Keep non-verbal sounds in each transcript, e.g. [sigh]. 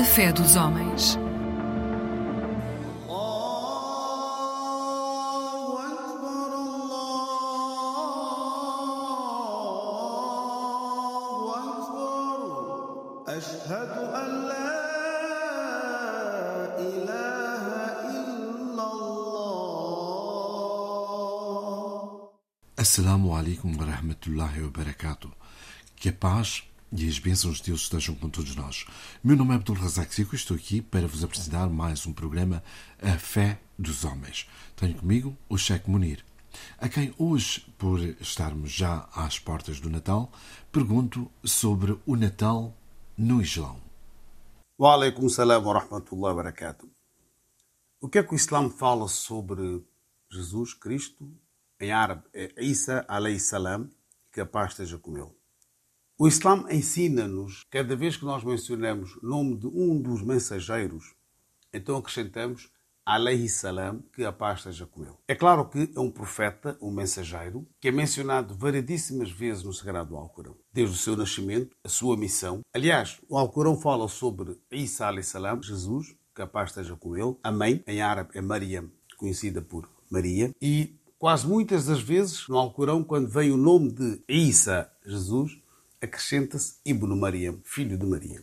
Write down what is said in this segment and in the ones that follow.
A fé dos homens. Assalamu alaikum wa rahmatullahi wa barakatuh. Que a paz e as bênçãos de Deus estejam com todos nós. Meu nome é Abdul Razak Zico e estou aqui para vos apresentar mais um programa A Fé dos Homens. Tenho comigo o Sheikh Munir, a quem hoje, por estarmos já às portas do Natal, pergunto sobre o Natal no Islão. Wa alaikum salam wa rahmatullahi wa barakatuh. O que é que o Islã fala sobre Jesus Cristo? Em árabe é Isa alayhi salam, que a paz esteja com ele. O Islã ensina-nos, cada vez que nós mencionamos o nome de um dos mensageiros, então acrescentamos alayhi salam, que a paz esteja com ele. É claro que é um profeta, um mensageiro, que é mencionado variedíssimas vezes no Sagrado Alcorão. Desde o seu nascimento, a sua missão. Aliás, o Alcorão fala sobre Isa alayhi salam, Jesus, que a paz esteja com ele. A mãe, em árabe, é Mariam, conhecida por Maria. E quase muitas das vezes, no Alcorão, quando vem o nome de Isa, Jesus, acrescenta-se Ibn Mariam, filho de Maria.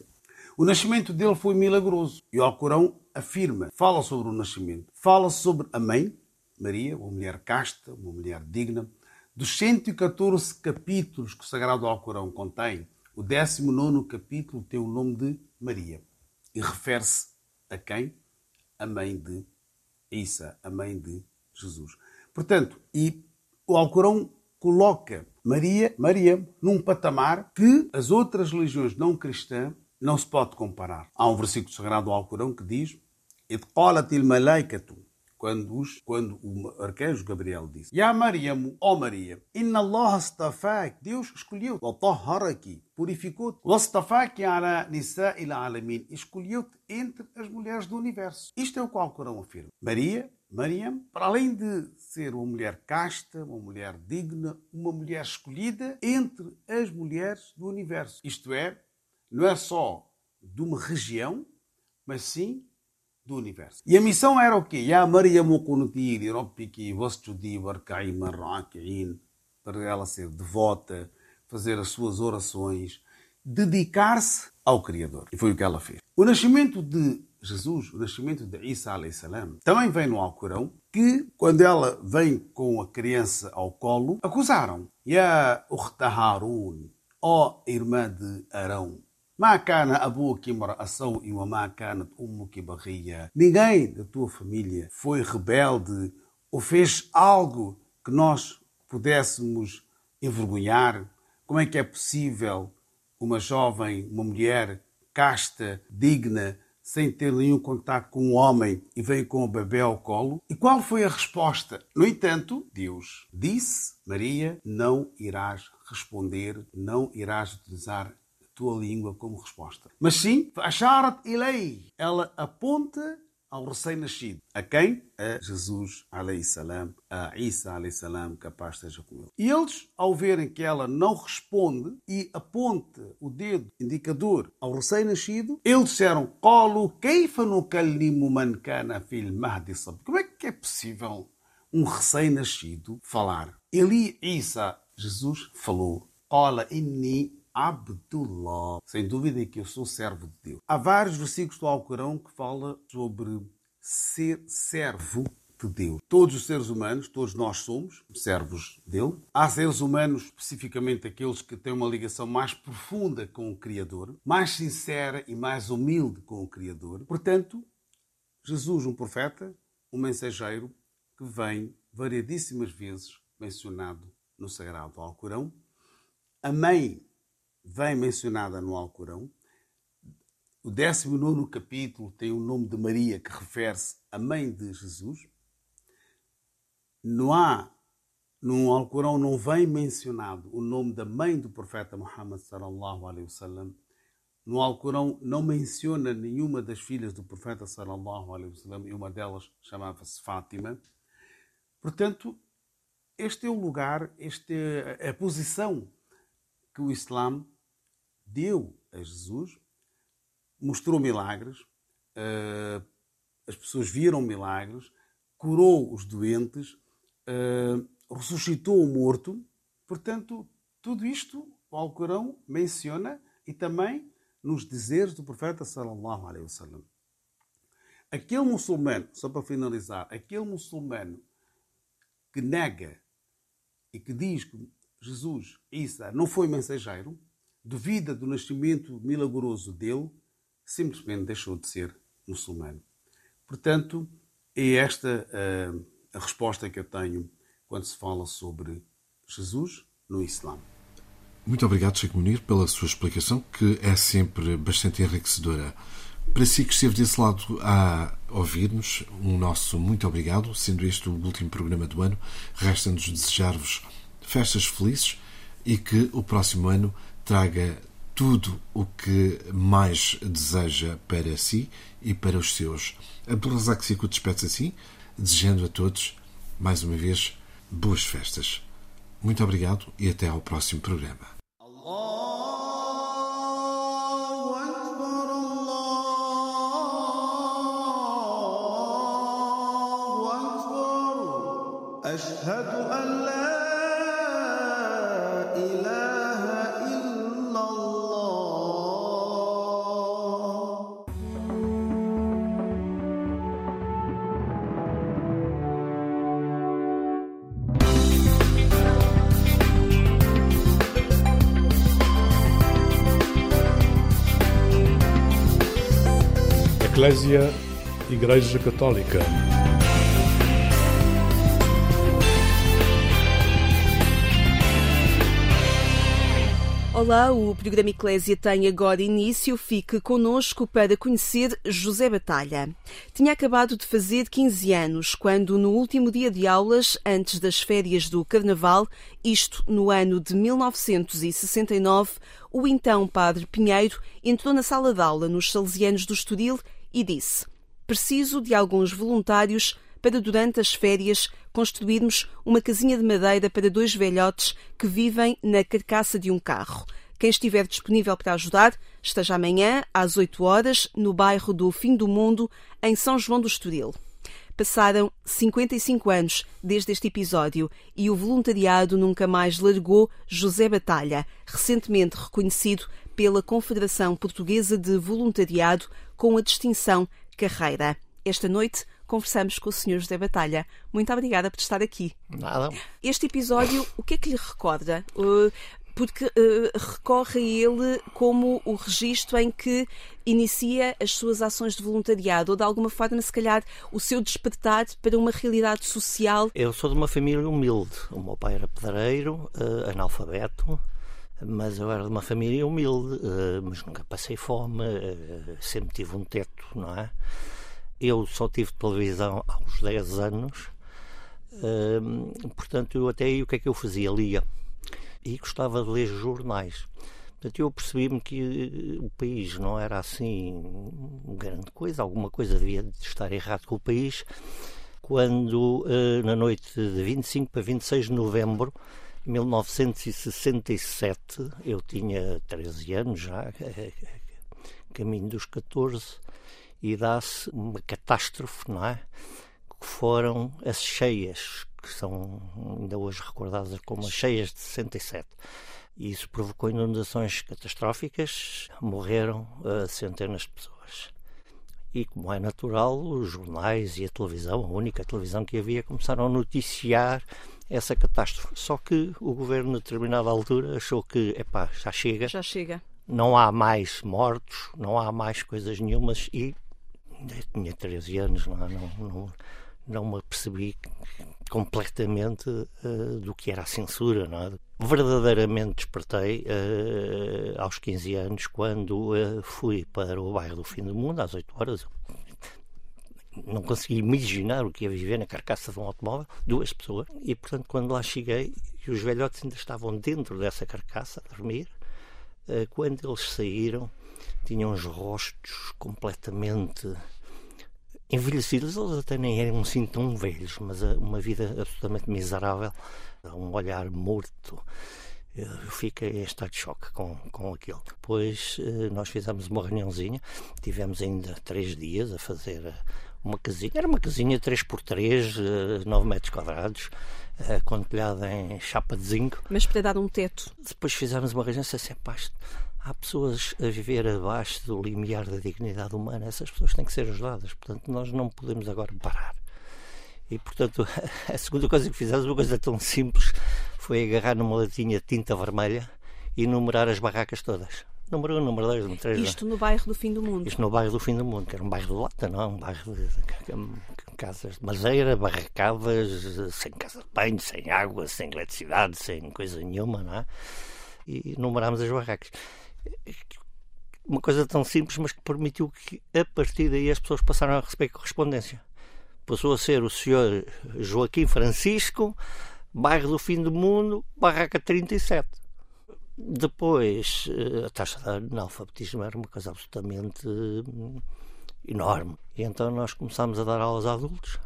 O nascimento dele foi milagroso e o Alcorão afirma, fala sobre o nascimento, fala sobre a mãe, Maria, uma mulher casta, uma mulher digna. Dos 114 capítulos que o Sagrado Alcorão contém, o 19 capítulo tem o nome de Maria e refere-se a quem? A mãe de Isa, a mãe de Jesus. Portanto, e o Alcorão coloca Maria, Maria num patamar que as outras religiões não cristãs não se pode comparar. Há um versículo sagrado do Alcorão que diz: "Id qalat al malaikatu", quando, os, quando o arcanjo Gabriel disse: "Ya Maryam, ó Maria, inna Allah astafak", Deus escolheu, "wa tahharaki", purificou-te, "wastafaki ala alamin", escolheu-te entre as mulheres do universo. Isto é o que o Alcorão afirma. Maria Mariam, para além de ser uma mulher casta, uma mulher digna, uma mulher escolhida entre as mulheres do universo. Isto é, não é só de uma região, mas sim do universo. E a missão era o quê? Ya marraki'in. Para ela ser devota, fazer as suas orações, dedicar-se ao Criador. E foi o que ela fez. O nascimento de Jesus, o nascimento de Isa a.s. também vem no Alcorão que, quando ela vem com a criança ao colo, acusaram: Ya Ukhta Harun, ó irmã de Arão. Ma kana abuki mar'asau e ma kanat. Ninguém da tua família foi rebelde ou fez algo que nós pudéssemos envergonhar. Como é que é possível uma jovem, uma mulher casta, digna, sem ter nenhum contato com um homem e veio com o bebê ao colo? E qual foi a resposta? No entanto, Deus disse: Maria, não irás responder, não irás utilizar tua língua como resposta. Mas sim, Asharat ilay. Ela aponta ao recém-nascido. A quem? A Jesus, salam, a Isa, salam, capaz esteja com ele. E eles, ao verem que ela não responde e aponta o dedo indicador ao recém-nascido, eles disseram, kana fil mahdi. Como é que é possível um recém-nascido falar? Eli Isa, Jesus, falou, Qala inni Abdullah. Sem dúvida que eu sou servo de Deus. Há vários versículos do Alcorão que fala sobre ser servo de Deus. Todos os seres humanos, todos nós somos servos dele. Há seres humanos, especificamente aqueles que têm uma ligação mais profunda com o Criador, mais sincera e mais humilde com o Criador. Portanto, Jesus, um profeta, um mensageiro que vem variedíssimas vezes mencionado no Sagrado Alcorão. A mãe vem mencionada no Alcorão. O 19 capítulo tem o nome de Maria, que refere-se à mãe de Jesus. Não há, no Alcorão não vem mencionado o nome da mãe do profeta Muhammad sallallahu alaihi wasallam. No Alcorão não menciona nenhuma das filhas do profeta sallallahu alaihi wasallam e uma delas chamava-se Fátima. Portanto, este é o lugar, esta é a posição que o Islã deu a Jesus mostrou milagres, uh, as pessoas viram milagres, curou os doentes, uh, ressuscitou o morto. Portanto, tudo isto o Alcorão menciona e também nos dizeres do profeta sallallahu alaihi wasallam. Aquele muçulmano, só para finalizar, aquele muçulmano que nega e que diz que Jesus, Isa, não foi mensageiro, duvida do nascimento milagroso dele, simplesmente deixou de ser muçulmano. Portanto, é esta uh, a resposta que eu tenho quando se fala sobre Jesus no Islã. Muito obrigado, Sheikh Munir, pela sua explicação, que é sempre bastante enriquecedora. Para si que esteve desse lado a ouvir-nos, um nosso muito obrigado. Sendo este o último programa do ano, resta-nos desejar-vos festas felizes e que o próximo ano traga tudo o que mais deseja para si e para os seus. Abdulrazak Siku despede-se assim, desejando a todos, mais uma vez, boas festas. Muito obrigado e até ao próximo programa. أشهد أن Eclésia Igreja Católica. Olá, o programa Eclésia tem agora início. Fique conosco para conhecer José Batalha. Tinha acabado de fazer 15 anos quando, no último dia de aulas, antes das férias do Carnaval, isto no ano de 1969, o então Padre Pinheiro entrou na sala de aula nos Salesianos do Estoril e disse: Preciso de alguns voluntários para, durante as férias, construirmos uma casinha de madeira para dois velhotes que vivem na carcaça de um carro. Quem estiver disponível para ajudar, esteja amanhã, às 8 horas, no bairro do Fim do Mundo, em São João do Estoril. Passaram 55 anos desde este episódio e o voluntariado nunca mais largou José Batalha, recentemente reconhecido pela Confederação Portuguesa de Voluntariado com a distinção Carreira. Esta noite conversamos com o Sr. José Batalha. Muito obrigada por estar aqui. Nada. Este episódio, o que é que lhe recorda? Uh, porque uh, recorre a ele como o registro em que inicia as suas ações de voluntariado, ou de alguma forma, se calhar, o seu despertar para uma realidade social. Eu sou de uma família humilde. O meu pai era pedreiro, uh, analfabeto, mas eu era de uma família humilde, uh, mas nunca passei fome, sempre tive um teto, não é? Eu só tive televisão aos 10 anos, portanto, eu até aí o que é que eu fazia? Lia. E gostava de ler jornais. Portanto, eu percebi-me que o país não era assim grande coisa, alguma coisa devia estar errado com o país, quando na noite de 25 para 26 de novembro 1967, eu tinha 13 anos já, [laughs] caminho dos 14, e dá-se uma catástrofe, não é? Que foram as cheias, que são ainda hoje recordadas como as cheias de 67. E isso provocou inundações catastróficas, morreram uh, centenas de pessoas. E, como é natural, os jornais e a televisão, a única televisão que havia, começaram a noticiar essa catástrofe. Só que o governo, a determinada altura, achou que, epá, já chega. Já chega. Não há mais mortos, não há mais coisas nenhumas e ainda tinha 13 anos, não, não, não, não me apercebi completamente uh, do que era a censura. Não é? Verdadeiramente despertei uh, aos 15 anos quando uh, fui para o bairro do Fim do Mundo, às 8 horas. Não consegui imaginar o que ia viver na carcaça de um automóvel, duas pessoas, e portanto, quando lá cheguei, e os velhotes ainda estavam dentro dessa carcaça a dormir, quando eles saíram, tinham os rostos completamente envelhecidos, eles até nem eram assim tão velhos, mas uma vida absolutamente miserável, um olhar morto. Eu fiquei em estado de choque com, com aquilo. Depois eh, nós fizemos uma reuniãozinha, tivemos ainda três dias a fazer eh, uma casinha, era uma casinha 3x3, 9 metros quadrados, com telhada em chapa de zinco. Mas para dar um teto. Depois fizemos uma reunião e disse assim, há pessoas a viver abaixo do limiar da dignidade humana, essas pessoas têm que ser ajudadas, portanto nós não podemos agora parar. E portanto [laughs] a segunda coisa que fizemos, uma coisa tão simples, foi agarrar numa latinha de tinta vermelha e numerar as barracas todas. Número 1, um, número 2, número 3. Isto no bairro do fim do mundo. Isto no bairro do fim do mundo, que era um bairro de lata, não é? Um bairro de, casas de madeira, barracadas, sem casa de banho, sem água, sem eletricidade, sem coisa nenhuma, não é? E numerámos as barracas uma coisa tão simples, mas que permitiu que a partir daí as pessoas passaram a receber correspondência. Passou a ser o senhor Joaquim Francisco, bairro do fim do mundo, barraca 37. Depois, eh, a taxa de analfabetismo era uma coisa absolutamente hum, enorme. E então nós começámos a dar aulas a adultos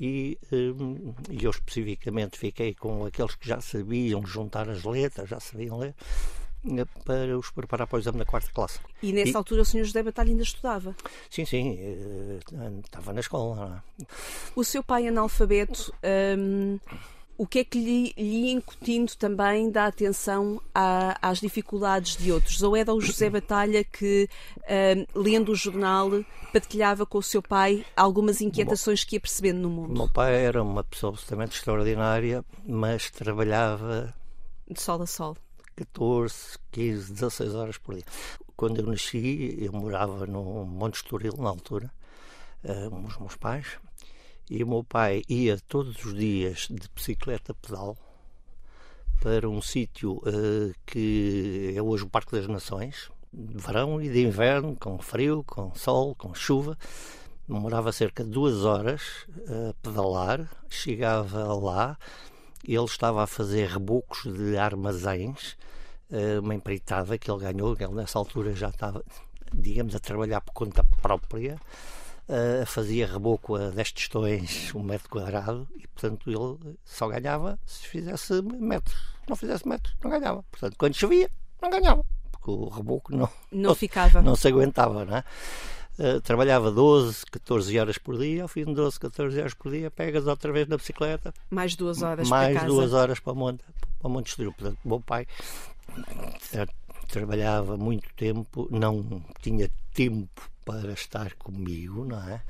e, hum, e eu especificamente fiquei com aqueles que já sabiam juntar as letras, já sabiam ler para os preparar para o exame da quarta classe. E nessa e... altura o Sr. José Batalha ainda estudava? Sim, sim, eh, estava na escola. O seu pai analfabeto, hum, o que é que lhe, lhe incutindo também da atenção à, às dificuldades de outros? Ou era o José Batalha que, hum, lendo o jornal, partilhava com o seu pai algumas inquietações Bom, que ia percebendo no mundo? O meu pai era uma pessoa absolutamente extraordinária, mas trabalhava... De sol a sol 14, 15, 16 horas por dia. Quando eu nasci, eu morava no Monte Estoril, na altura, com os meus pais, e o meu pai ia todos os dias de bicicleta pedal para um sítio uh, que é hoje o Parque das Nações, de verão e de inverno, com frio, com sol, com chuva. Demorava cerca de duas horas a pedalar, chegava lá, ele estava a fazer rebocos de armazéns, eh, uma empreitada que ele ganhou, ele nessa altura já estava, digamos, a trabalhar por conta própria, eh, fazia reboco a 10 tostões um metro quadrado e, portanto, ele só ganhava se fizesse metros. Não fizesse metros, não ganhava. Portanto, quando chovia, não ganhava, porque o reboco não, não, não ficava. [laughs] Não se aguentava, não é? Uh, trabalhava 12, 14 horas por dia, ao fim de 12, 14 horas por dia, pegas outra vez na bicicleta. Mais duas horas mais para casa. duas horas para o Monte, para o Monte Estoril. Portanto, o meu pai tra trabalhava muito tempo, não tinha tempo para estar comigo, não é?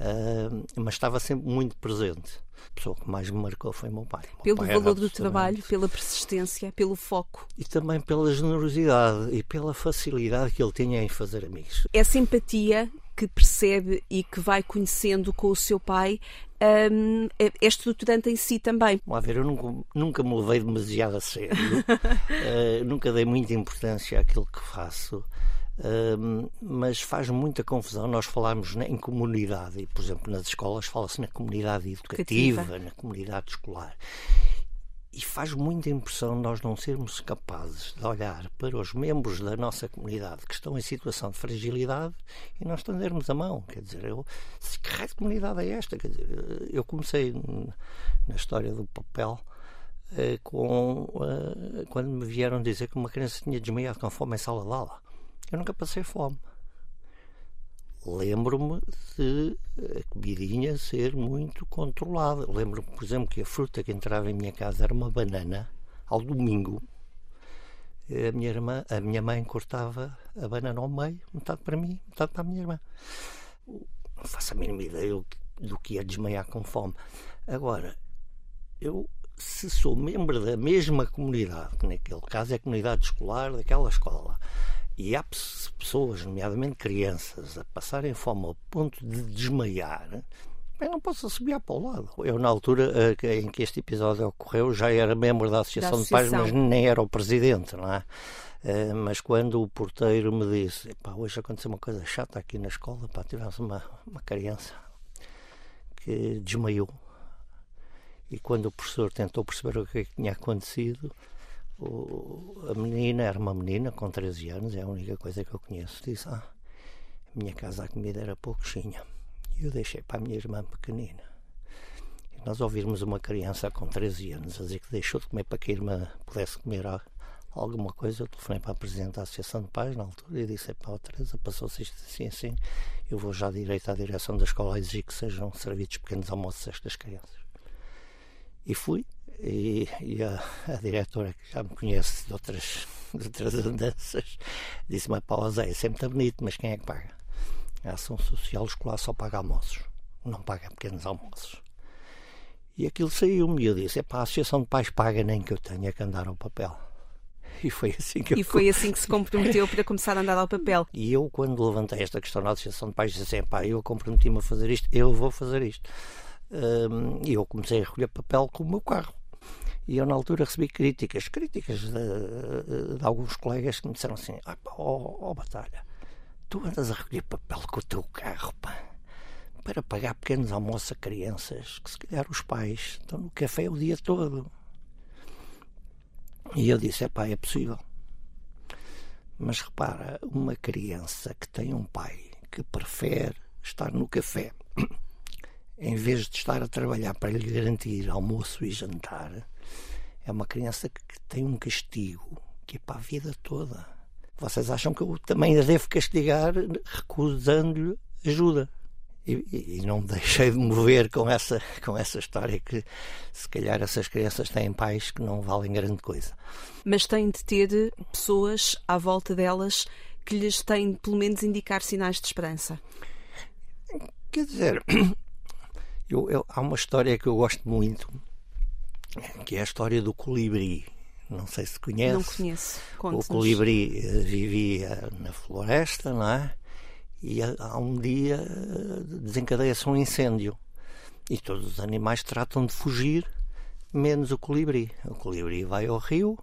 Uh, mas estava sempre muito presente. A pessoa que mais me marcou foi meu pai. Pelo pai valor do trabalho, pela persistência, pelo foco. E também pela generosidade e pela facilidade que ele tinha em fazer amigos. Essa empatia que percebe e que vai conhecendo com o seu pai um, é, é estruturante em si também. Vamos ver, eu nunca, nunca me levei demasiado a sério, uh, [laughs] nunca dei muita importância àquilo que faço mas faz muita confusão nós falarmos em comunidade, e, por exemplo, nas escolas fala-se na comunidade educativa, Cativa. na comunidade escolar. E faz muita impressão nós não sermos capazes de olhar para os membros da nossa comunidade que estão em situação de fragilidade e nós estendermos a mão. Quer dizer, eu, que raio de comunidade é esta? Quer dizer, eu comecei na história do papel eh, com, eh, quando me vieram dizer que uma criança tinha desmaiado com fome em sala de aula. Eu nunca passei fome. Lembro-me de a comidinha ser muito controlada. Lembro-me, por exemplo, que a fruta que entrava em minha casa era uma banana ao domingo. A minha, irmã, a minha mãe cortava a banana ao meio, metade para mim, metade para a minha irmã. Não faço a mínima ideia do que é desmaiar com fome. Agora, eu, se sou membro da mesma comunidade, que naquele caso é a comunidade escolar daquela escola, e há pessoas, nomeadamente crianças, a passarem fome ao ponto de desmaiar, eu não posso subir para o lado. Eu, na altura eh, em que este episódio ocorreu, já era membro da Associação, da associação. de Pais, mas nem era o presidente, não é? Uh, mas quando o porteiro me disse, hoje aconteceu uma coisa chata aqui na escola, pá, tivemos uma, uma criança que desmaiou. E quando o professor tentou perceber o que, é que tinha acontecido, o, a menina era uma menina com 13 anos, é a única coisa que eu conheço. Disse: Ah, a minha casa a comida era pouquinha. E eu deixei para a minha irmã pequenina. E nós ouvirmos uma criança com 13 anos a dizer que deixou de comer para que a irmã pudesse comer alguma coisa, eu telefonei para a Presidente da Associação de Pais na altura e disse: Pá, Teresa, passou-se isto assim, assim, eu vou já direito à direção da escola a exigir que sejam servidos pequenos almoços a estas crianças. E fui, e, e a, a, diretora, que já me conhece de outras, de outras [laughs] andanças, disse-me: Pá, é sempre bonito, mas quem é que paga? A ação social escolar só paga almoços, não paga pequenos almoços. E aquilo saiu-me e eu disse: Pá, a Associação de Pais paga nem que eu tenha que andar ao papel. E foi assim que E [laughs] foi assim que se comprometeu para começar a andar ao papel. E eu, quando levantei esta questão na Associação de Pais, disse assim: pá, eu comprometi-me a fazer isto, eu vou fazer isto. E eu comecei a recolher papel com o meu carro. E eu, na altura, recebi críticas, críticas de, de alguns colegas que me disseram assim: ah, ó, ó, Batalha, tu andas a recolher papel com o teu carro, pá, para pagar pequenos almoços a crianças, que se calhar os pais estão no café o dia todo. E eu disse: é pá, é possível. Mas repara, uma criança que tem um pai que prefere estar no café [clears throat] em vez de estar a trabalhar para lhe garantir almoço e jantar, é uma criança que tem um castigo que é para a vida toda. Vocês acham que eu também a devo castigar recusando-lhe ajuda? E, e, não me deixei de mover com essa, com essa história que se calhar essas crianças têm pais que não valem grande coisa. Mas têm de ter pessoas à volta delas que lhes têm pelo menos indicar sinais de esperança. Quer dizer, [clears throat] eu, eu, há uma história que eu gosto muito, que é a história do colibri. Não sei se conhece. Não conheço. O colibri eh, vivia na floresta, não é? e há um dia desencadeia-se um incêndio e todos os animais tratam de fugir, menos o colibri. O colibri vai ao rio,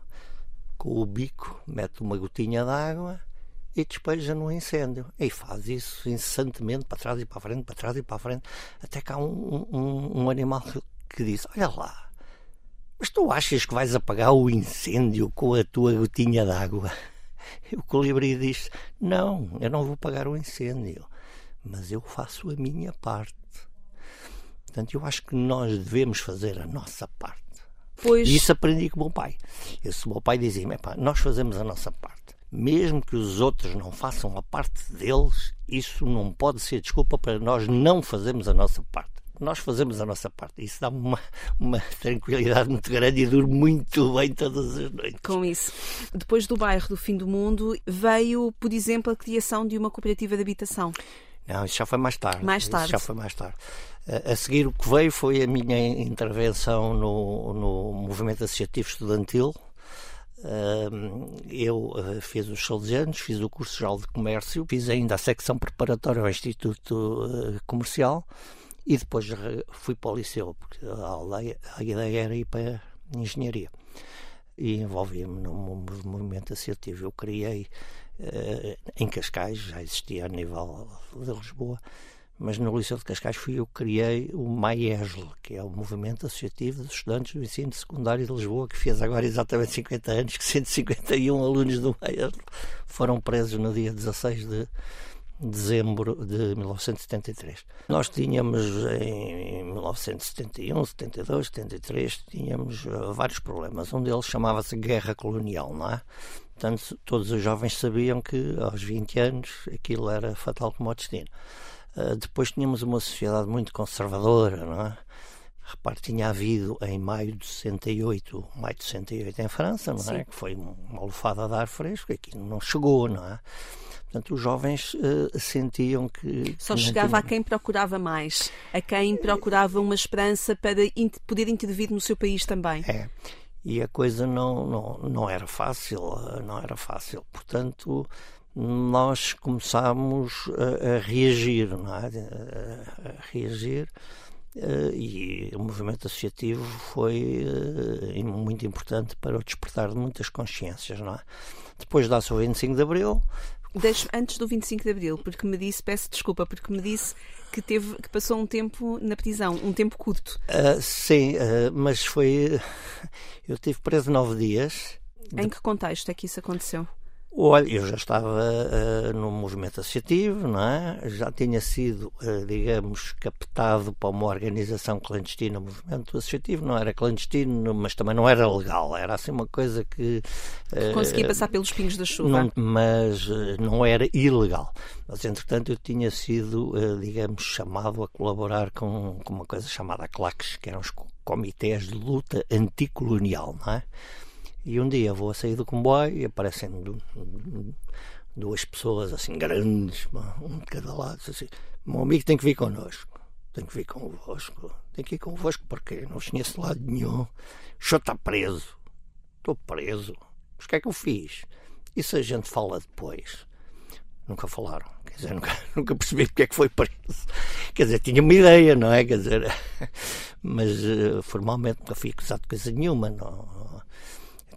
com o bico mete uma gotinha de água e despeja no incêndio. E faz isso incessantemente, para trás e para a frente, para trás e para a frente, até que há um, um, um animal que diz: Olha lá, mas tu achas que vais apagar o incêndio com a tua gotinha de água? [laughs] O colibri diz: Não, eu não vou pagar o incêndio, mas eu faço a minha parte. Portanto, eu acho que nós devemos fazer a nossa parte. Pois... E isso aprendi com o meu pai. Esse meu pai dizia-me: nós fazemos a nossa parte. Mesmo que os outros não façam a parte deles, isso não pode ser desculpa para nós não fazermos a nossa parte nós fazemos a nossa parte. Isso dá-me uma, uma tranquilidade muito grande e durmo muito bem todas as noites. Com isso. Depois do bairro do fim do mundo, veio, por exemplo, a criação de uma cooperativa de habitação. Não, isso já foi mais tarde. Mais tarde. Isso já foi mais tarde. A seguir, o que veio foi a minha intervenção no, no movimento associativo estudantil. Eu eh, fiz os 12 anos, fiz o curso geral de comércio, fiz ainda a secção preparatória ao Instituto eh, Comercial e depois fui para o liceu, porque a, ideia era ir para a engenharia. E envolvia-me num movimento associativo. Eu criei uh, em Cascais, já existia a nível de Lisboa, mas no Liceu de Cascais fui eu que criei o MAESL, que é o Movimento Associativo dos Estudantes do Ensino Secundário de Lisboa, que fez agora exatamente 50 anos, que 151 alunos do MAESL foram presos no dia 16 de dezembro de 1973. Nós tínhamos em 1971, 72, 73, tínhamos uh, vários problemas. Um deles chamava-se guerra colonial, não é? Portanto, todos os jovens sabiam que aos 20 anos aquilo era fatal como o destino. Uh, depois tínhamos uma sociedade muito conservadora, não é? Repare, tinha havido em maio de 68, maio de 68 em França, não é? Sim. Que foi uma lufada de ar fresco, aquilo não chegou, não é? Portanto, os jovens uh, sentiam que. Só chegava tinham... a quem procurava mais, a quem procurava uma esperança para poder intervir no seu país também. É. E a coisa não, não, não era fácil, eh, não era fácil. Portanto, nós começámos a, a reagir, não é? A, a reagir. Uh, e o movimento associativo foi uh, muito importante para o despertar de muitas consciências. Não é? Depois dá-se o 25 de Abril, Antes do 25 de Abril, porque me disse, peço desculpa, porque me disse que, teve, que passou um tempo na prisão, um tempo curto. Uh, sim, uh, mas foi. [laughs] Eu tive preso nove dias. Em que contexto é que isso aconteceu? Olha, eu já estava uh, no movimento associativo, não é? Já tinha sido, uh, digamos, captado para uma organização clandestina, o movimento associativo não era clandestino, mas também não era legal, era assim uma coisa que... Uh, Conseguia passar pelos pingos da chuva. Não, mas não era ilegal. Mas, entretanto, eu tinha sido, digamos, chamado a colaborar com, com uma coisa chamada CLACs, que eram os comitês de luta anticolonial, não é? E um dia vou a sair do comboio e aparecem duas pessoas assim grandes, um de cada lado, assim, meu amigo tem que vir connosco, tem que vir convosco, tem que ir convosco porque não conheço de lado nenhum. O senhor está preso, estou preso. Mas o que é que eu fiz? Isso a gente fala depois. Nunca falaram, quer dizer, [laughs] nunca, nunca percebi porque é que foi preso. Quer dizer, tinha uma ideia, não é? Quer dizer, [laughs] mas eh, formalmente nunca fui acusado de coisa nenhuma, não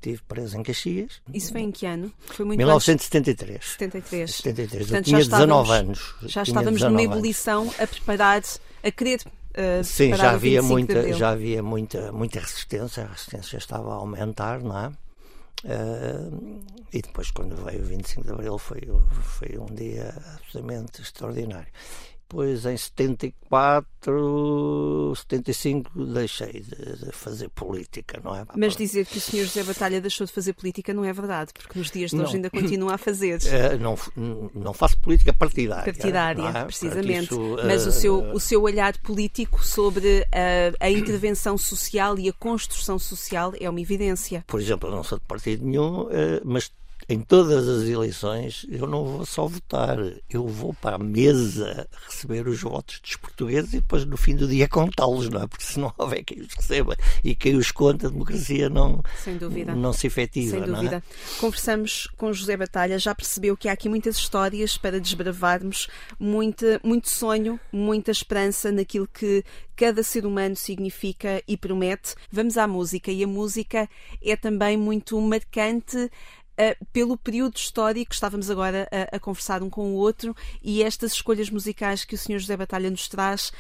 estive preso em Caxias. Isso foi em que ano? Foi muito 1973. 73. 73. Portanto, eu tinha 19 anos. Já estávamos numa ebulição a preparar, a querer Uh, Sim, já havia muita, já havia muita, muita resistência, a resistência estava a aumentar, não é? Uh, e depois, quando veio o 25 de Abril, foi, foi um dia absolutamente extraordinário. Depois, em 74, 75, deixei de, fazer política, não é? Mas dizer que o Sr. José Batalha deixou de fazer política não é verdade, porque nos dias de hoje ainda continua a fazer. Uh, [laughs] não, não faço política partidária. Partidária, é? precisamente. Isso, uh, Mas o seu, o seu olhar político sobre a, a intervenção social e a construção social é uma evidência. Por exemplo, eu não sou de partido nenhum, uh, mas em todas as eleições eu não vou só votar, eu vou para a mesa receber os votos dos portugueses e depois no fim do dia contá-los, não é? Porque se não [laughs] houver quem os receba e quem os conta, a democracia não, Sem dúvida. não se efetiva. Sem dúvida. É? Conversamos com José Batalha, já percebeu que há aqui muitas histórias para desbravarmos, muita, muito sonho, muita esperança naquilo que cada ser humano significa e promete. Vamos à música e a música é também muito marcante Uh, pelo período histórico, estávamos agora a, a, conversar um com o outro, e estas escolhas musicais que o Sr. José Batalha nos traz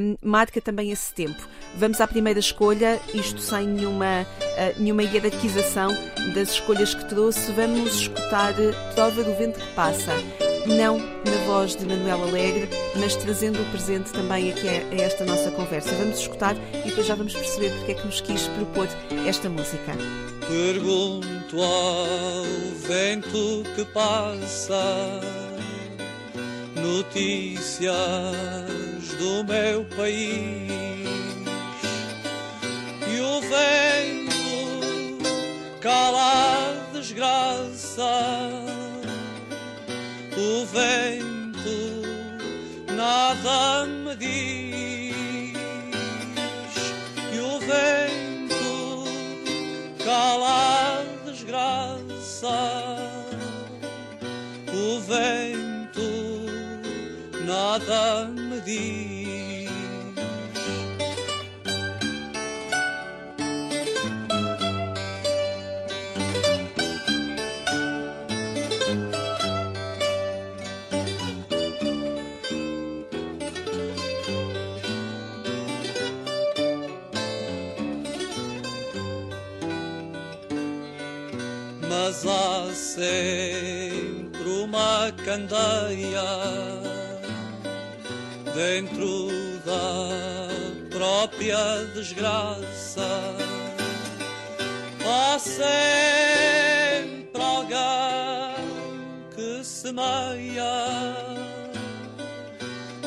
um, marca também esse tempo. Vamos à primeira escolha, isto sem nenhuma, uh, nenhuma hierarquização das escolhas que trouxe. Vamos escutar Prova do Vento que Passa, não na voz de Manuel Alegre, mas trazendo o presente também aqui a, esta nossa conversa. Vamos escutar e depois já vamos perceber porque é que nos quis propor esta música. Pergunto ao vento que passa notícias do meu país e o vento cala a desgraça vento nada me diz e o vento cala a desgraça. O vento nada me diz. Mas há sempre uma candeia dentro da própria desgraça. Há sempre alguém que semeia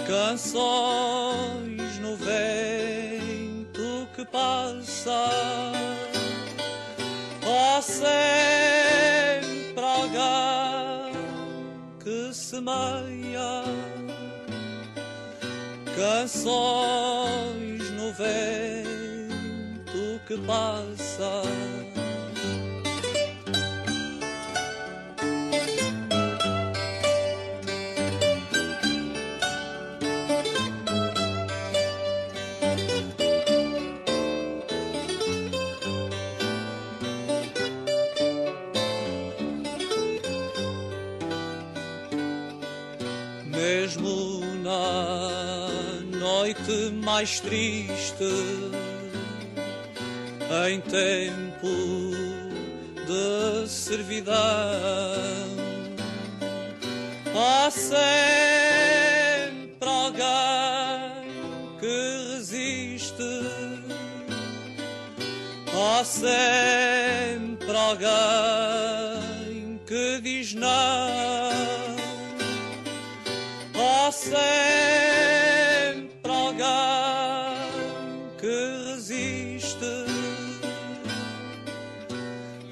canções no vento que passa. Há sempre semeia canções no vento que passa. Mais triste em tempo de servidão. Há sempre alguém que resiste. Há sempre alguém sempre alguém que resiste.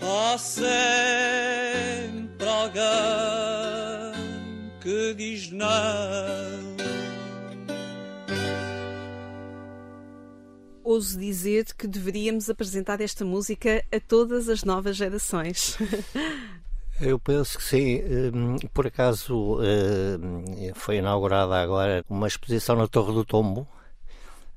Há sempre alguém que diz não. Ouso dizer que deveríamos apresentar esta música a todas as novas gerações. [laughs] Eu penso que sim. Hum, Por acaso hum, foi inaugurada agora uma exposição na Torre do Tombo,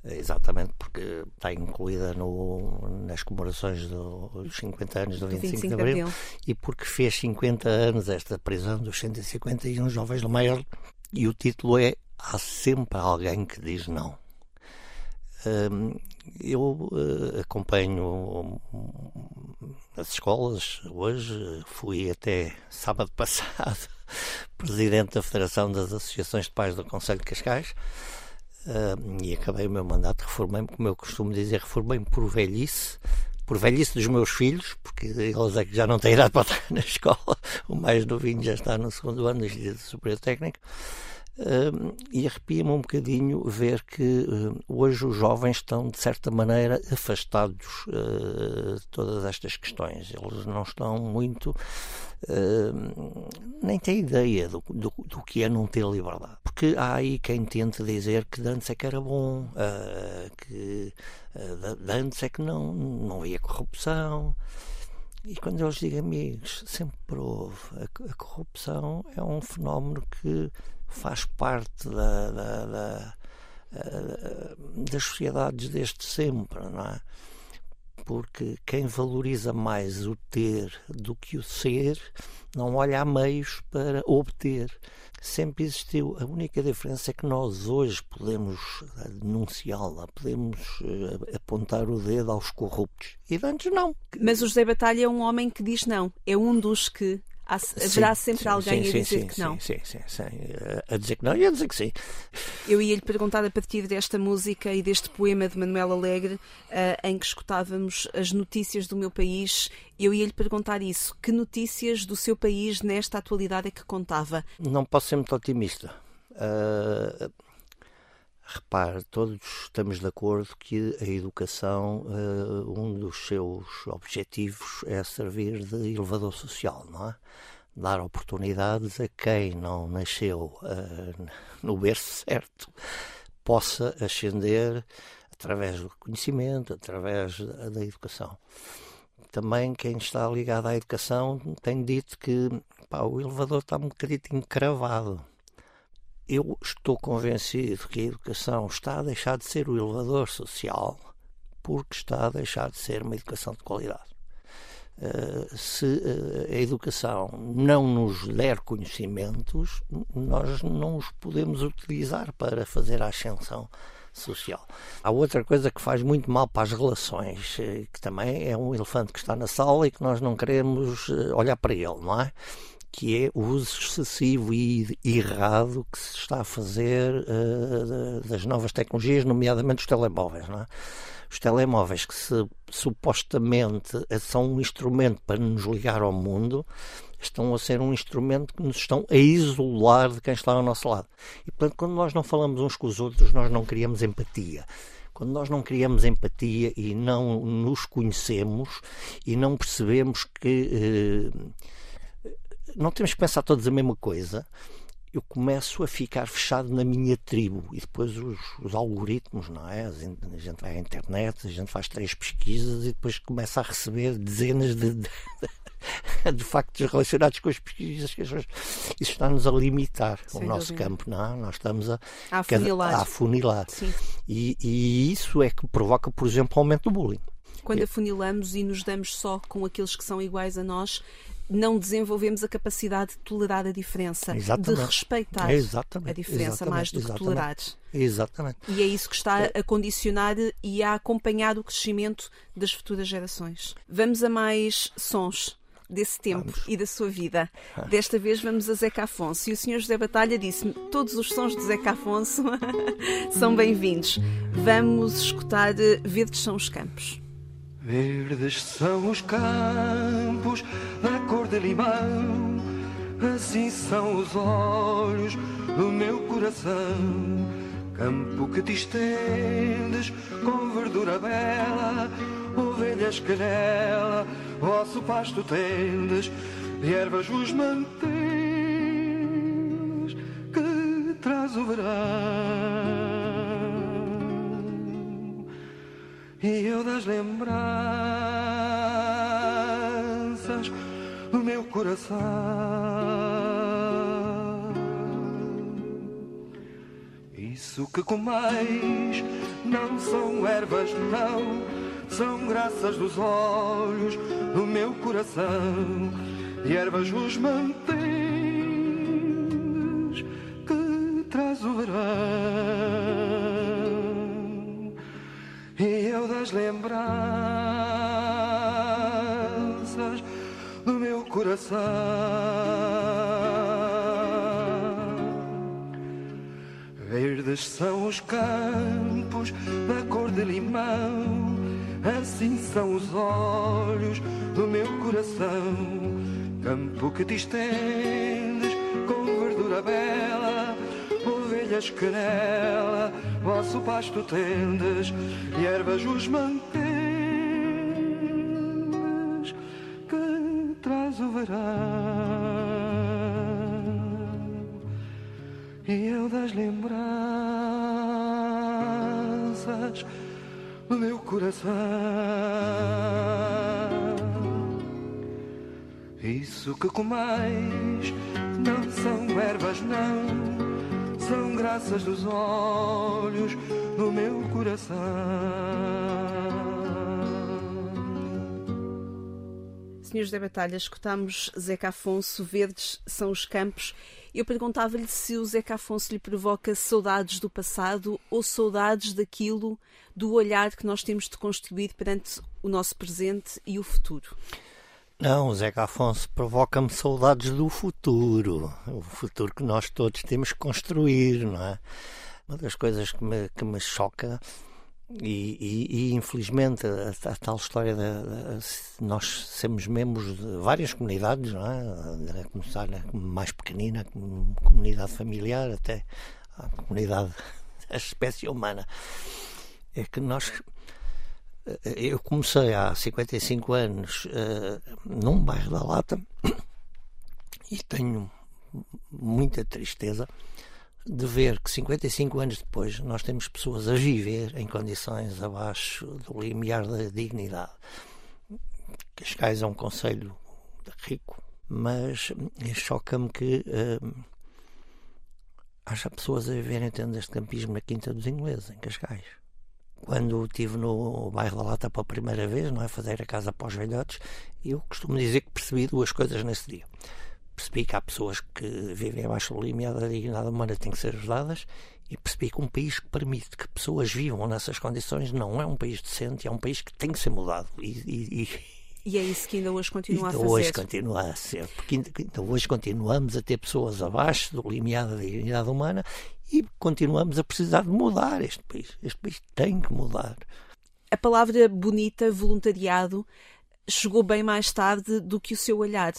exatamente porque está incluída no, nas comemorações do- dos 50 anos do 25, de Abril, e porque fez 50 anos esta prisão dos 151 jovens do Maior e o título é Há sempre alguém que diz não. Eu eh, acompanho hum, as escolas hoje, fui até sábado [laughs] passado presidente da Federação das Associações de Pais do Conselho de Cascais e acabei o meu mandato, reformei-me, como eu costumo dizer, reformei-me por velhice, por velhice dos meus filhos, porque eles é que já não têm idade para estar [laughs] na escola, o mais novinho já está no segundo ano do Instituto Superior Técnico, Hum, e arrepia-me um bocadinho ver que hum, hoje os jovens estão, de certa maneira, afastados eh, de todas estas questões. Eles não estão muito. nem têm ideia do, do, do que é não ter liberdade. Porque há aí quem tente dizer que antes é que era bom, ah, que ah, antes é que não, não havia corrupção. E quando eu digo amigos, sempre houve. A, a corrupção é um fenómeno que faz parte da, da- da- eh, das sociedades desde sempre, não é? Porque quem valoriza mais o ter do que o ser não olha a meios para obter. Sempre existiu. A única diferença é que nós hoje podemos denunciá-la, podemos eh, apontar o dedo aos corruptos. E antes não. Mas o José Batalha é um homem que diz não. É um dos que haverá Sim, sempre sim, alguém sim, a dizer que não. Sim, sim, sim. Eh, A dizer que não e a dizer que sim. Eu ia lhe perguntar a partir desta música e deste poema de Manuel Alegre, ah, em que escutávamos as notícias do meu país, eu ia lhe perguntar isso. Que notícias do seu país nesta atualidade é que contava? Não posso ser muito otimista. Ah, repare, todos estamos de acordo que a educação, ah, um dos seus objetivos é servir de elevador social, não é? Dar oportunidades a quem não nasceu ah, no berço certo possa ascender através do conhecimento, através da, educação. Também quem está ligado à educação tem dito que pá, o elevador está um bocadito encravado. Eu estou convencido que a educação está a deixar de ser o elevador social porque está a deixar de ser uma educação de qualidade. Uh, se uh, a educação não nos der conhecimentos, nós não os podemos utilizar para fazer a ascensão social. Há outra coisa que faz muito mal para as relações, eh, que também é um elefante que está na sala e que nós não queremos olhar para ele, não é? Que é o uso excessivo e errado que se está a fazer uh, das novas tecnologias, nomeadamente os telemóveis, não é? Os telemóveis que se, supostamente são um instrumento para nos ligar ao mundo, estão a ser um instrumento que nos estão a isolar de quem está ao nosso lado. E, portanto, quando nós não falamos uns com os outros, nós não criamos empatia. Quando nós não criamos empatia e não nos conhecemos e não percebemos que eh, não temos que pensar todos a mesma coisa, eu começo a ficar fechado na minha tribo e depois os, os, algoritmos, não é? A gente vai à internet, a gente faz três pesquisas e depois começa a receber dezenas de, de, de factos relacionados com as pesquisas isso está-nos a limitar Sem o nosso dúvida. campo, não é? Nós estamos a, A afunilar. a afunilar. Sim. E, e isso é que provoca, por exemplo, o aumento do bullying. Quando afunilamos e nos damos só com aqueles que são iguais a nós, não desenvolvemos a capacidade de tolerar a diferença, Exatamente. de respeitar Exatamente, a diferença exatamente, mais do que tolerar. Exatamente. E é isso que está a condicionar e a acompanhar o crescimento das futuras gerações. Vamos a mais sons. desse tempo e da sua vida. Desta vez vamos a Zeca Afonso. E o Sr. José Batalha disse-me: todos os sons de Zeca Afonso [laughs] são bem-vindos. Vamos escutar eh, Verdes são os Campos. Verdes são os campos da cor de limão, assim são os olhos do meu coração. Campo que te estendes com verdura bela, ovelhas que nela vosso pasto tendes, e ervas os mantens que traz o verão e eu das lembranças do meu coração. Isso que comeis não são ervas, não, são graças dos olhos do meu coração. E ervas vos mantens Verdes são os campos da cor de limão, assim são os olhos do meu coração. Campo que te estendes com verdura bela, ovelhas que nela vosso pasto tendes e ervas os mantens Senhor José Batalha, escutamos Zeca Afonso, Verdes são os campos. Eu perguntava-lhe se o Zeca Afonso lhe provoca saudades do passado ou saudades daquilo, do olhar que nós temos de construir perante o nosso presente e o futuro. Não, o Zeca Afonso provoca-me saudades do futuro, o futuro que nós todos temos que construir, não é? Uma das coisas que me, que me choca, e, e, e infelizmente a, a, tal história de, de, nós sermos membros de várias comunidades, não é? A começar na mais pequenina, comunidade familiar, até a comunidade da espécie humana, é que nós eu comecei há 55 anos uh, num bairro da Lata e tenho muita tristeza de ver que 55 anos depois nós temos pessoas a viver em condições abaixo do limiar da dignidade. Cascais é um conselho rico, mas choca-me que uh, haja pessoas a viverem em tendas de campismo na Quinta dos Ingleses, em Cascais quando estive no bairro da Lata pela primeira vez, não é? Fazer a casa para os velhotes, eu costumo dizer que percebi duas coisas nesse dia. Percebi que há pessoas que vivem abaixo do limiar da dignidade humana têm que ser ajudadas e percebi que um país que permite que pessoas vivam nessas condições não é um país decente, é um país que tem que ser mudado. E, e, e... E é isso que ainda hoje continua ainda a fazer. hoje continua a ser, porque ainda, ainda, hoje continuamos a ter pessoas abaixo do limiar da dignidade humana e continuamos a precisar de mudar este país. Este país tem que mudar. A palavra bonita, voluntariado, chegou bem mais tarde do que o seu olhar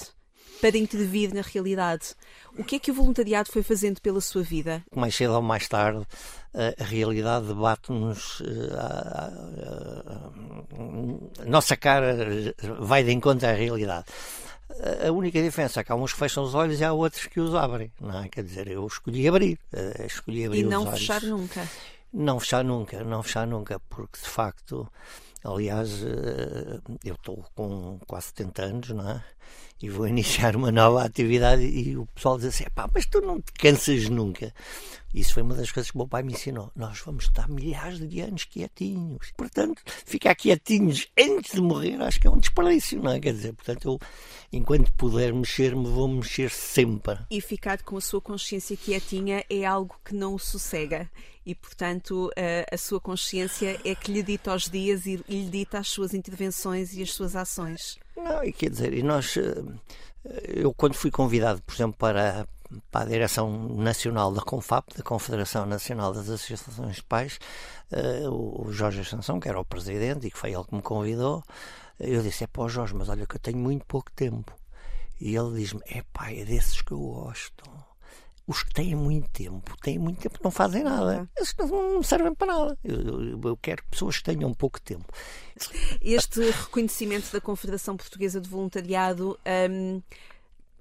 para intervir na realidade. O que é que o voluntariado foi fazendo pela sua vida? Mais cedo ou mais tarde, a realidade debate-nos. A, a, nossa cara vai de encontro à realidade. A única diferença é que há uns que fecham os olhos e há outros que os abrem. Não é? Quer dizer, eu escolhi abrir. Escolhi abrir e não os fechar nunca. Não fechar nunca, não fechar nunca, porque de facto. Aliás, eu estou com quase 70 anos, não é? E vou [laughs] iniciar uma nova atividade e o pessoal diz assim, pá, mas tu não te cansas nunca. Isso foi uma das coisas que o meu pai me ensinou. Nós vamos estar milhares de anos quietinhos. Portanto, ficar quietinhos antes de morrer acho que é um desperdício, não é? Quer dizer, portanto, eu, enquanto puder mexer-me, vou mexer sempre. E ficar com a sua consciência quietinha é algo que não o sossega. E, portanto, a, a sua consciência é que lhe dita aos dias e lhe dita as suas intervenções e as suas ações. Não, e quer dizer, e nós. eh, Eu, quando fui convidado, por exemplo, para, para a direção nacional da CONFAP, da Confederação Nacional das Associações de Pais, eh, o Jorge Ascensão, que era o presidente e que foi ele que me convidou, eu disse: É pá, Jorge, mas olha que eu tenho muito pouco tempo. E ele diz-me: É pá, é desses que eu gosto. Os que têm muito tempo, têm muito tempo, não fazem nada. Esses não servem para nada. Eu, eu- quero pessoas que tenham pouco tempo. Este reconhecimento da Confederação Portuguesa de Voluntariado, hum,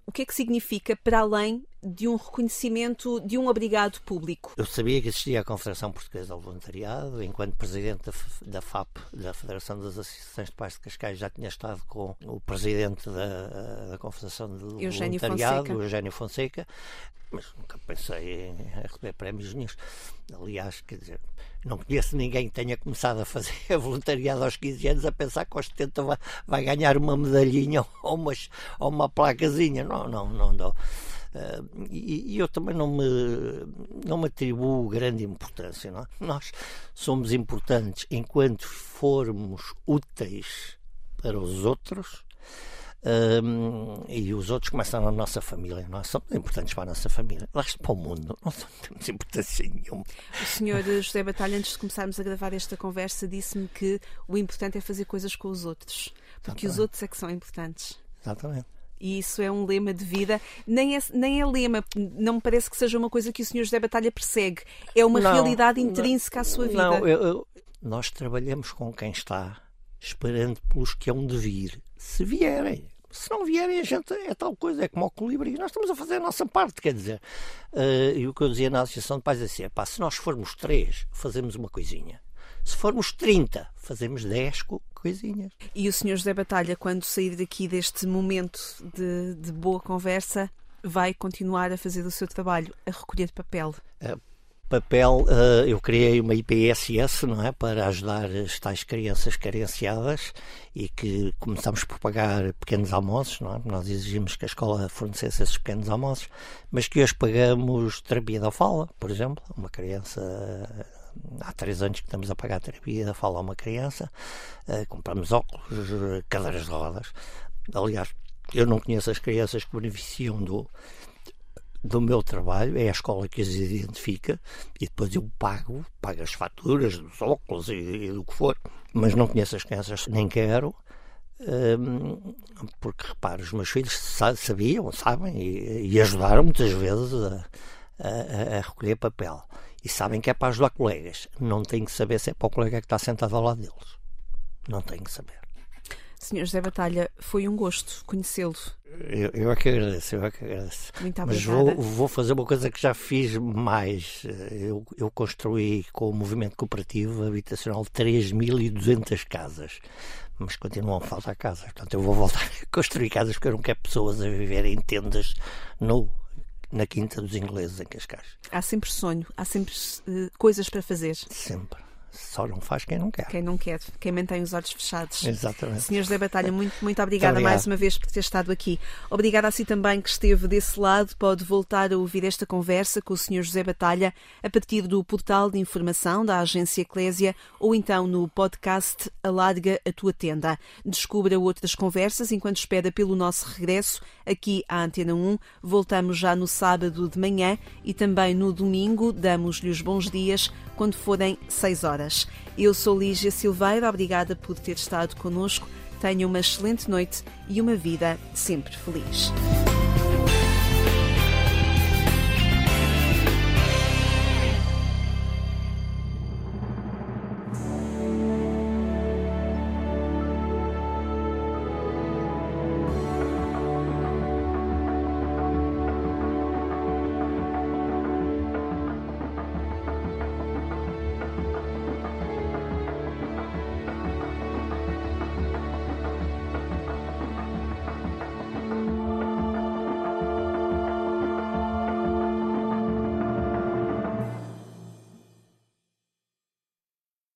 o que é que significa para além de um reconhecimento de um obrigado público? Eu sabia que existia a Confederação Portuguesa do Voluntariado, enquanto presidente da, da FAP, da Federação das Associações de Pais de Cascais, já tinha estado com o presidente da, da Confederação do Eugénio Voluntariado, Fonseca. o Eugénio Fonseca, mas nunca pensei em receber prémios nisso. Aliás, quer dizer, não conheço ninguém que tenha começado a fazer [laughs] voluntariado aos 15 anos a pensar que aos 70 vai, vai ganhar uma medalhinha ou, umas, ou uma placazinha. Não, não, não dou. Ah, e, e eu também não me, não me atribuo grande importância. Não é? Nós somos importantes enquanto formos úteis para os outros. hum, e os outros começam na nossa família. Nós somos importantes para a nossa família. O resto para o mundo não temos importância nenhuma. O senhor José Batalha, antes de começarmos a gravar esta conversa, disse-me que o importante é fazer coisas com os outros, porque os outros é que são importantes. Exatamente. E isso é um lema de vida. Nem é, nem é lema, não me parece que seja uma coisa que o senhor José Batalha persegue. É uma Não, realidade não, intrínseca à sua vida. Não, eu- eu- nós trabalhamos com quem está, esperando pelos que hão de vir. Se vierem. Se não vierem, a gente é tal coisa, é como o colibri. Nós estamos a fazer a nossa parte, quer dizer. eh, e o que eu dizia na Associação de Pais é assim: epá, se nós formos três, fazemos uma coisinha. Se formos 30, fazemos 10 co- coisinhas. E o senhor José Batalha, quando sair daqui deste momento de, de boa conversa, vai continuar a fazer o seu trabalho, a recolher papel. papel, eh, eu criei uma IPSS, não é, para ajudar as tais crianças carenciadas e que começamos por pagar pequenos almoços, não é? Nós exigimos que a escola fornecesse esses pequenos almoços, mas que hoje pagamos terapia da fala, por exemplo, uma criança há três anos que estamos a pagar terapia da fala a uma criança, eh, compramos óculos, eh, cadeiras de rodas. Aliás, eu não conheço as crianças que beneficiam do, do meu trabalho, é a escola que as identifica e depois eu pago, pago as faturas dos óculos e, e do que for, mas não conheço as crianças, nem quero, hum, porque repara, os meus filhos sa- sabiam, sabem e, e ajudaram muitas vezes a, a- a recolher papel e sabem que é para ajudar colegas, não tem que saber se é para o colega que está sentado ao lado deles, não tem que saber. Senhor José Batalha, foi um gosto conhecê-lo. Eu, eu é que agradeço, eu é que agradeço. Muito Mas vou, vou fazer uma coisa que já fiz mais. Eu, eu construí com o movimento cooperativo habitacional 3.200 casas. Mas continuam a faltar casas. Portanto, eu vou voltar a [laughs] construir casas porque eu não quero pessoas a viver em tendas no, na Quinta dos Ingleses, em Cascais. Há sempre sonho, há sempre eh, coisas para fazer. Sempre. Só não faz quem não quer. Quem não quer, quem mantém os olhos fechados. Exatamente. Senhor José Batalha, muito, muito obrigada obrigado. mais uma vez por ter estado aqui. Obrigada a si também que esteve desse lado. Pode voltar a ouvir esta conversa com o Senhor José Batalha a partir do portal de informação da Agência Eclésia ou então no podcast Alarga a Tua Tenda. Descubra outras conversas enquanto espera pelo nosso regresso aqui à Antena 1. Voltamos já no sábado de manhã e também no domingo. Damos-lhe os bons dias quando forem 6 horas. Eu sou Lígia Silveira, obrigada por ter estado connosco. Tenha uma excelente noite e uma vida sempre feliz.